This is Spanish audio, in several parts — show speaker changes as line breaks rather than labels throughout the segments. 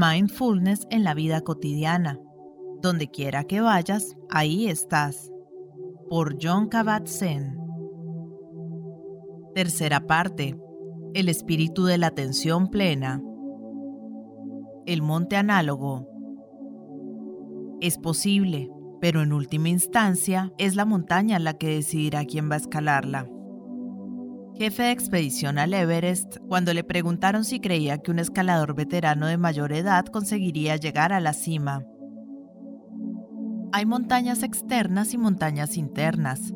Mindfulness en la vida cotidiana. Donde quiera que vayas, ahí estás. Por John Kabat-Zinn. Tercera parte. El espíritu de la atención plena. El monte análogo. Es posible, pero en última instancia es la montaña la que decidirá quién va a escalarla jefe de expedición al Everest, cuando le preguntaron si creía que un escalador veterano de mayor edad conseguiría llegar a la cima. Hay montañas externas y montañas internas.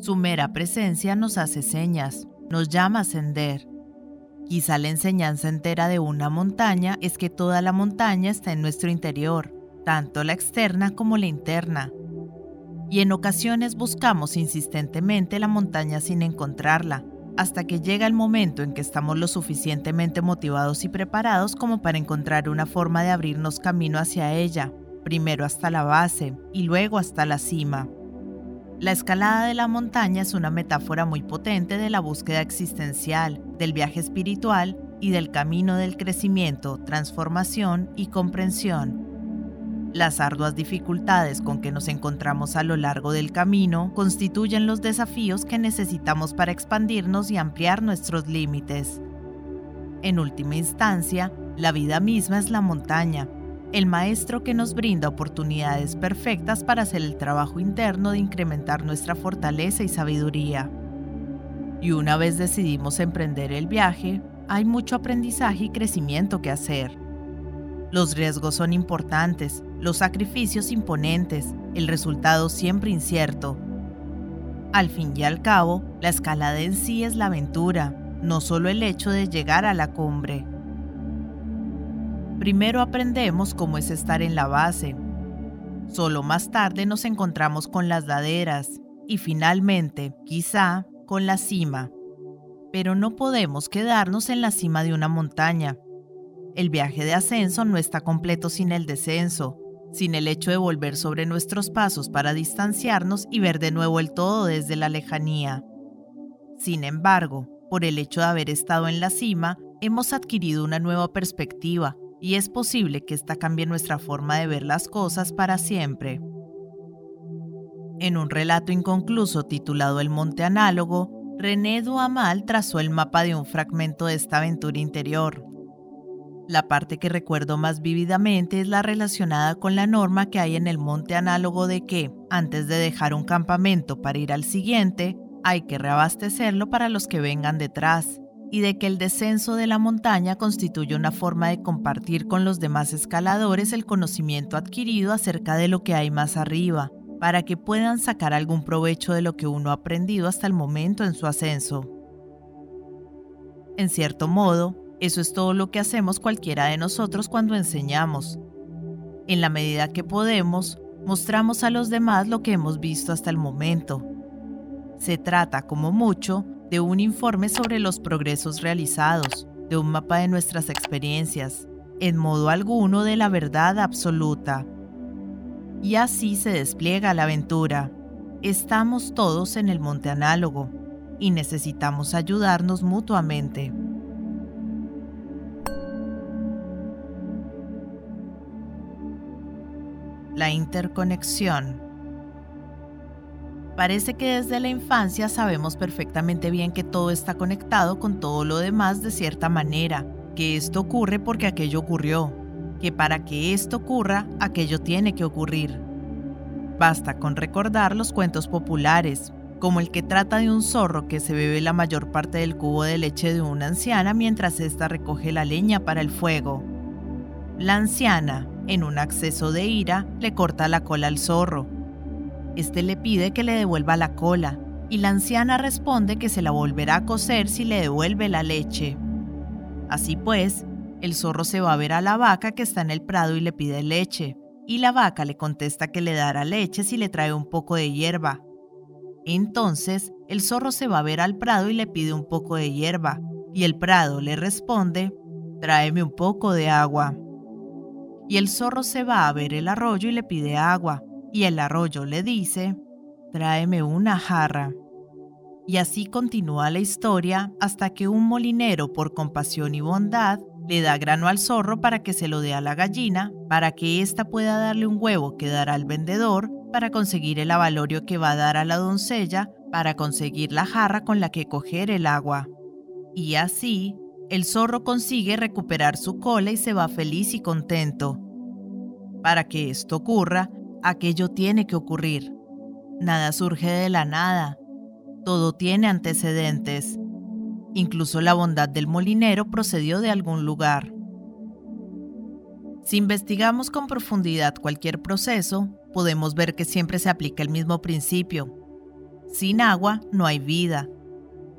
Su mera presencia nos hace señas, nos llama a ascender. Quizá la enseñanza entera de una montaña es que toda la montaña está en nuestro interior, tanto la externa como la interna y en ocasiones buscamos insistentemente la montaña sin encontrarla, hasta que llega el momento en que estamos lo suficientemente motivados y preparados como para encontrar una forma de abrirnos camino hacia ella, primero hasta la base y luego hasta la cima. La escalada de la montaña es una metáfora muy potente de la búsqueda existencial, del viaje espiritual y del camino del crecimiento, transformación y comprensión las arduas dificultades con que nos encontramos a lo largo del camino constituyen los desafíos que necesitamos para expandirnos y ampliar nuestros límites. En última instancia, la vida misma es la montaña, el maestro que nos brinda oportunidades perfectas para hacer el trabajo interno de incrementar nuestra fortaleza y sabiduría. Y una vez decidimos emprender el viaje, hay mucho aprendizaje y crecimiento que hacer. Los riesgos son importantes, los sacrificios imponentes, el resultado siempre incierto. Al fin y al cabo, la escalada en sí es la aventura, no solo el hecho de llegar a la cumbre. Primero aprendemos cómo es estar en la base. Solo más tarde nos encontramos con las laderas y finalmente, quizá, con la cima. Pero no podemos quedarnos en la cima de una montaña. El viaje de ascenso no está completo sin el descenso, sin el hecho de volver sobre nuestros pasos para distanciarnos y ver de nuevo el todo desde la lejanía. Sin embargo, por el hecho de haber estado en la cima, hemos adquirido una nueva perspectiva y es posible que esta cambie nuestra forma de ver las cosas para siempre. En un relato inconcluso titulado El Monte Análogo, René Duamal trazó el mapa de un fragmento de esta aventura interior, la parte que recuerdo más vívidamente es la relacionada con la norma que hay en el monte análogo de que, antes de dejar un campamento para ir al siguiente, hay que reabastecerlo para los que vengan detrás, y de que el descenso de la montaña constituye una forma de compartir con los demás escaladores el conocimiento adquirido acerca de lo que hay más arriba, para que puedan sacar algún provecho de lo que uno ha aprendido hasta el momento en su ascenso. En cierto modo, eso es todo lo que hacemos cualquiera de nosotros cuando enseñamos. En la medida que podemos, mostramos a los demás lo que hemos visto hasta el momento. Se trata, como mucho, de un informe sobre los progresos realizados, de un mapa de nuestras experiencias, en modo alguno de la verdad absoluta. Y así se despliega la aventura. Estamos todos en el monte análogo y necesitamos ayudarnos mutuamente. La interconexión. Parece que desde la infancia sabemos perfectamente bien que todo está conectado con todo lo demás de cierta manera, que esto ocurre porque aquello ocurrió, que para que esto ocurra, aquello tiene que ocurrir. Basta con recordar los cuentos populares, como el que trata de un zorro que se bebe la mayor parte del cubo de leche de una anciana mientras ésta recoge la leña para el fuego. La anciana, en un acceso de ira, le corta la cola al zorro. Este le pide que le devuelva la cola, y la anciana responde que se la volverá a coser si le devuelve la leche. Así pues, el zorro se va a ver a la vaca que está en el prado y le pide leche, y la vaca le contesta que le dará leche si le trae un poco de hierba. Entonces, el zorro se va a ver al prado y le pide un poco de hierba, y el prado le responde, tráeme un poco de agua y el zorro se va a ver el arroyo y le pide agua, y el arroyo le dice, tráeme una jarra. Y así continúa la historia hasta que un molinero por compasión y bondad le da grano al zorro para que se lo dé a la gallina, para que ésta pueda darle un huevo que dará al vendedor, para conseguir el avalorio que va a dar a la doncella, para conseguir la jarra con la que coger el agua. Y así, el zorro consigue recuperar su cola y se va feliz y contento. Para que esto ocurra, aquello tiene que ocurrir. Nada surge de la nada. Todo tiene antecedentes. Incluso la bondad del molinero procedió de algún lugar. Si investigamos con profundidad cualquier proceso, podemos ver que siempre se aplica el mismo principio. Sin agua no hay vida.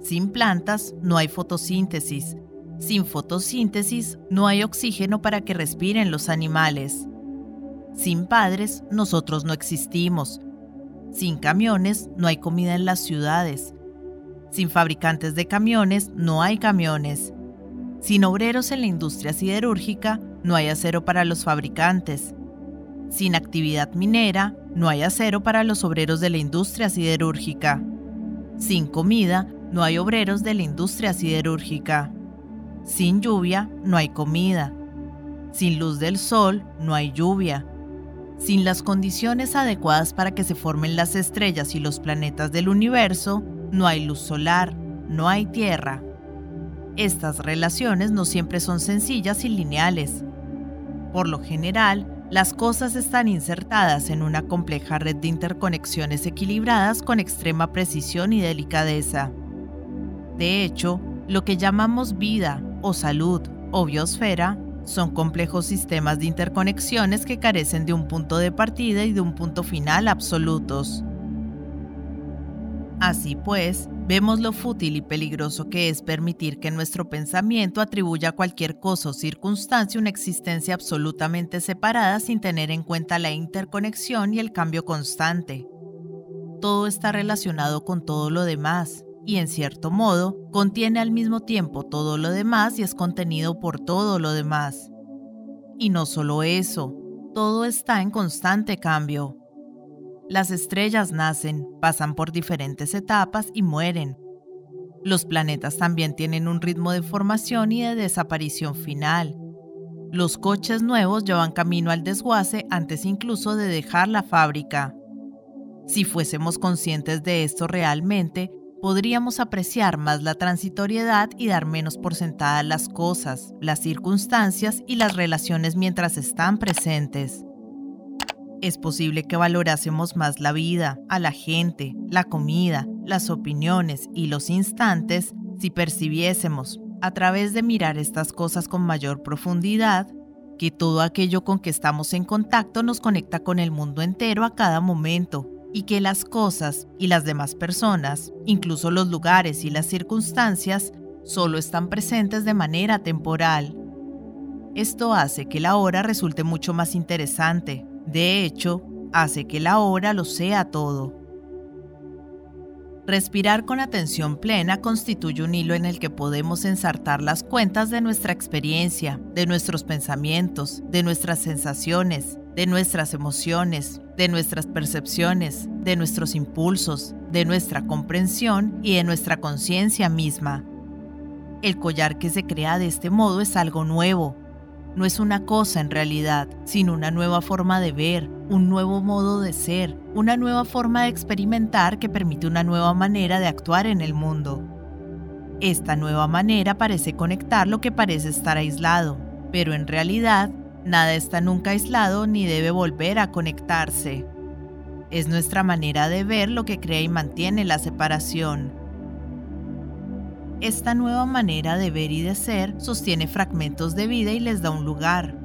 Sin plantas no hay fotosíntesis. Sin fotosíntesis no hay oxígeno para que respiren los animales. Sin padres nosotros no existimos. Sin camiones no hay comida en las ciudades. Sin fabricantes de camiones no hay camiones. Sin obreros en la industria siderúrgica no hay acero para los fabricantes. Sin actividad minera no hay acero para los obreros de la industria siderúrgica. Sin comida no hay obreros de la industria siderúrgica. Sin lluvia no hay comida. Sin luz del sol no hay lluvia. Sin las condiciones adecuadas para que se formen las estrellas y los planetas del universo, no hay luz solar, no hay tierra. Estas relaciones no siempre son sencillas y lineales. Por lo general, las cosas están insertadas en una compleja red de interconexiones equilibradas con extrema precisión y delicadeza. De hecho, lo que llamamos vida o salud o biosfera son complejos sistemas de interconexiones que carecen de un punto de partida y de un punto final absolutos. Así pues, vemos lo fútil y peligroso que es permitir que nuestro pensamiento atribuya a cualquier cosa o circunstancia una existencia absolutamente separada sin tener en cuenta la interconexión y el cambio constante. Todo está relacionado con todo lo demás, y en cierto modo contiene al mismo tiempo todo lo demás y es contenido por todo lo demás. Y no solo eso, todo está en constante cambio. Las estrellas nacen, pasan por diferentes etapas y mueren. Los planetas también tienen un ritmo de formación y de desaparición final. Los coches nuevos llevan camino al desguace antes incluso de dejar la fábrica. Si fuésemos conscientes de esto realmente, podríamos apreciar más la transitoriedad y dar menos por sentadas las cosas, las circunstancias y las relaciones mientras están presentes. Es posible que valorásemos más la vida, a la gente, la comida, las opiniones y los instantes si percibiésemos, a través de mirar estas cosas con mayor profundidad, que todo aquello con que estamos en contacto nos conecta con el mundo entero a cada momento y que las cosas y las demás personas, incluso los lugares y las circunstancias, solo están presentes de manera temporal. Esto hace que la hora resulte mucho más interesante, de hecho, hace que la hora lo sea todo. Respirar con atención plena constituye un hilo en el que podemos ensartar las cuentas de nuestra experiencia, de nuestros pensamientos, de nuestras sensaciones, de nuestras emociones, de nuestras percepciones, de nuestros impulsos, de nuestra comprensión y de nuestra conciencia misma. El collar que se crea de este modo es algo nuevo, no es una cosa en realidad, sino una nueva forma de ver, un nuevo modo de ser, una nueva forma de experimentar que permite una nueva manera de actuar en el mundo. Esta nueva manera parece conectar lo que parece estar aislado, pero en realidad nada está nunca aislado ni debe volver a conectarse. Es nuestra manera de ver lo que crea y mantiene la separación esta nueva manera de ver y de ser sostiene fragmentos de vida y les da un lugar.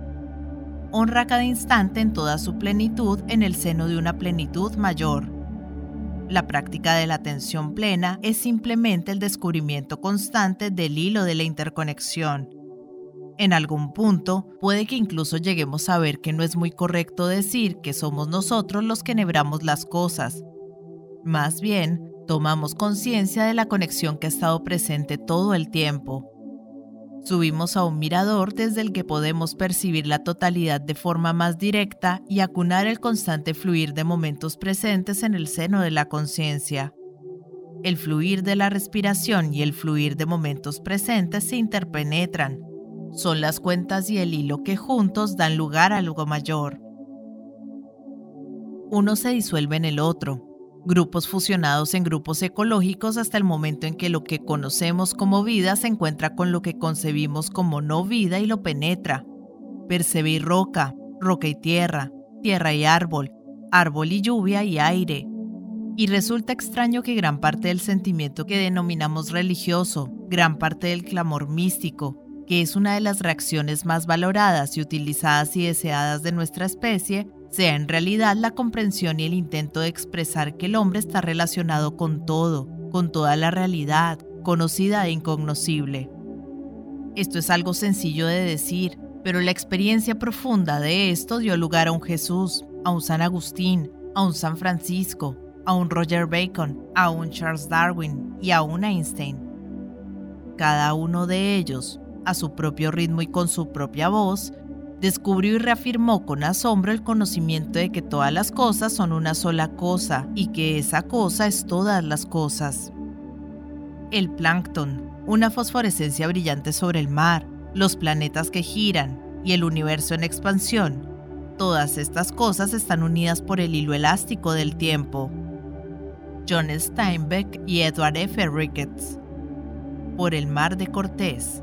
Honra cada instante en toda su plenitud en el seno de una plenitud mayor. La práctica de la atención plena es simplemente el descubrimiento constante del hilo de la interconexión. En algún punto puede que incluso lleguemos a ver que no es muy correcto decir que somos nosotros los que nebramos las cosas. Más bien, tomamos conciencia de la conexión que ha estado presente todo el tiempo. Subimos a un mirador desde el que podemos percibir la totalidad de forma más directa y acunar el constante fluir de momentos presentes en el seno de la conciencia. El fluir de la respiración y el fluir de momentos presentes se interpenetran, son las cuentas y el hilo que juntos dan lugar a algo mayor. Uno se disuelve en el otro, grupos fusionados en grupos ecológicos hasta el momento en que lo que conocemos como vida se encuentra con lo que concebimos como no vida y lo penetra. Percibir roca, roca y tierra, tierra y árbol, árbol y lluvia y aire. Y resulta extraño que gran parte del sentimiento que denominamos religioso, gran parte del clamor místico, que es una de las reacciones más valoradas y utilizadas y deseadas de nuestra especie, sea en realidad la comprensión y el intento de expresar que el hombre está relacionado con todo, con toda la realidad, conocida e incognoscible. Esto es algo sencillo de decir, pero la experiencia profunda de esto dio lugar a un Jesús, a un San Agustín, a un San Francisco, a un Roger Bacon, a un Charles Darwin y a un Einstein. Cada uno de ellos, a su propio ritmo y con su propia voz, descubrió y reafirmó con asombro el conocimiento de que todas las cosas son una sola cosa y que esa cosa es todas las cosas. El plancton, una fosforescencia brillante sobre el mar, los planetas que giran y el universo en expansión, todas estas cosas están unidas por el hilo elástico del tiempo. John Steinbeck y Edward F. Ricketts. Por el mar de Cortés.